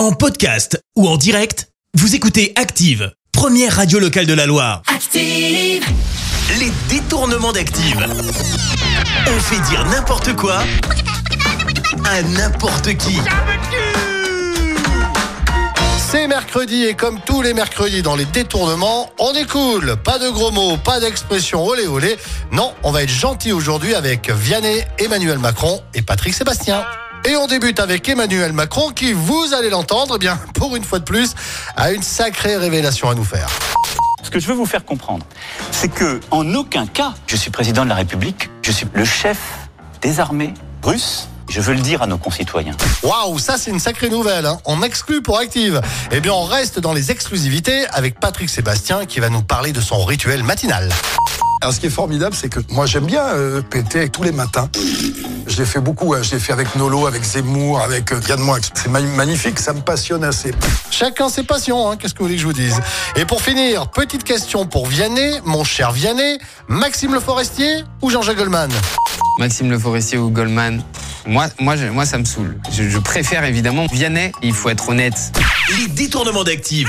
En podcast ou en direct, vous écoutez Active, première radio locale de la Loire. Active. Les détournements d'Active. On fait dire n'importe quoi à n'importe qui. C'est mercredi et comme tous les mercredis dans les détournements, on est cool. Pas de gros mots, pas d'expression olé olé. Non, on va être gentil aujourd'hui avec Vianney, Emmanuel Macron et Patrick Sébastien. Et on débute avec Emmanuel Macron qui, vous allez l'entendre, eh bien, pour une fois de plus, a une sacrée révélation à nous faire. Ce que je veux vous faire comprendre, c'est que en aucun cas, je suis président de la République, je suis le chef des armées russes. Je veux le dire à nos concitoyens. Waouh, ça c'est une sacrée nouvelle. Hein. On exclut pour Active. Eh bien, on reste dans les exclusivités avec Patrick Sébastien qui va nous parler de son rituel matinal. Alors, ce qui est formidable, c'est que moi, j'aime bien euh, péter tous les matins. Je l'ai fait beaucoup. hein. Je l'ai fait avec Nolo, avec Zemmour, avec euh, Yann Moix. C'est ma- magnifique. Ça me passionne assez. Chacun ses passions, hein. qu'est-ce que vous voulez que je vous dise? Et pour finir, petite question pour Vianney, mon cher Vianney, Maxime Le Forestier ou Jean-Jacques Goldman? Maxime Le Forestier ou Goldman? Moi, moi, je- moi, ça me saoule. Je, je préfère évidemment Vianney. Il faut être honnête. Les détournements d'Active.